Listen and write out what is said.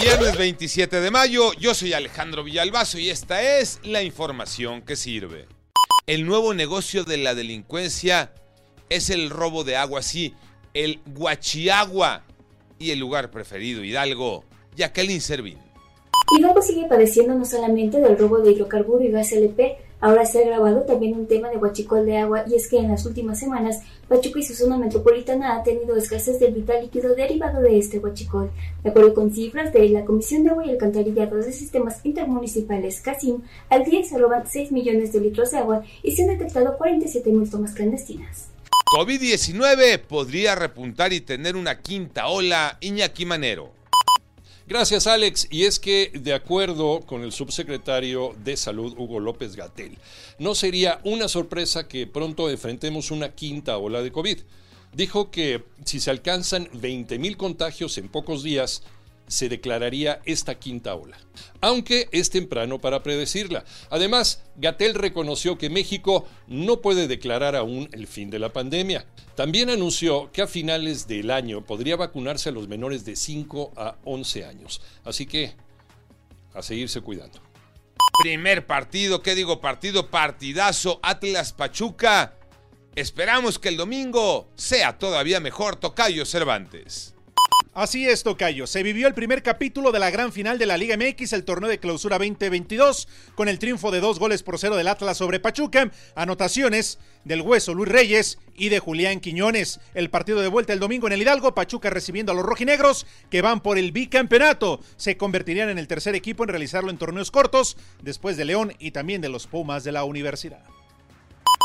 Viernes 27 de mayo, yo soy Alejandro Villalbazo y esta es la información que sirve. El nuevo negocio de la delincuencia es el robo de agua, sí, el guachiagua y el lugar preferido, Hidalgo, Jacqueline Servín. Hidalgo sigue padeciendo no solamente del robo de hidrocarburo y gas LP, ahora se ha agravado también un tema de huachicol de agua y es que en las últimas semanas Pachuca y su zona metropolitana ha tenido escasez del vital líquido derivado de este huachicol. De acuerdo con cifras de la Comisión de Agua y Alcantarillado de Sistemas Intermunicipales CASIM, al día se roban 6 millones de litros de agua y se han detectado 47 mil tomas clandestinas. COVID-19 podría repuntar y tener una quinta ola, Iñaki Manero. Gracias, Alex. Y es que, de acuerdo con el subsecretario de Salud, Hugo López Gatel, no sería una sorpresa que pronto enfrentemos una quinta ola de COVID. Dijo que si se alcanzan 20.000 contagios en pocos días, se declararía esta quinta ola, aunque es temprano para predecirla. Además, Gatel reconoció que México no puede declarar aún el fin de la pandemia. También anunció que a finales del año podría vacunarse a los menores de 5 a 11 años. Así que, a seguirse cuidando. Primer partido, ¿qué digo? Partido partidazo Atlas Pachuca. Esperamos que el domingo sea todavía mejor Tocayo Cervantes. Así es, Tocayo. Se vivió el primer capítulo de la gran final de la Liga MX, el torneo de clausura 2022, con el triunfo de dos goles por cero del Atlas sobre Pachuca, anotaciones del Hueso Luis Reyes y de Julián Quiñones. El partido de vuelta el domingo en el Hidalgo, Pachuca recibiendo a los rojinegros que van por el bicampeonato. Se convertirían en el tercer equipo en realizarlo en torneos cortos, después de León y también de los Pumas de la universidad.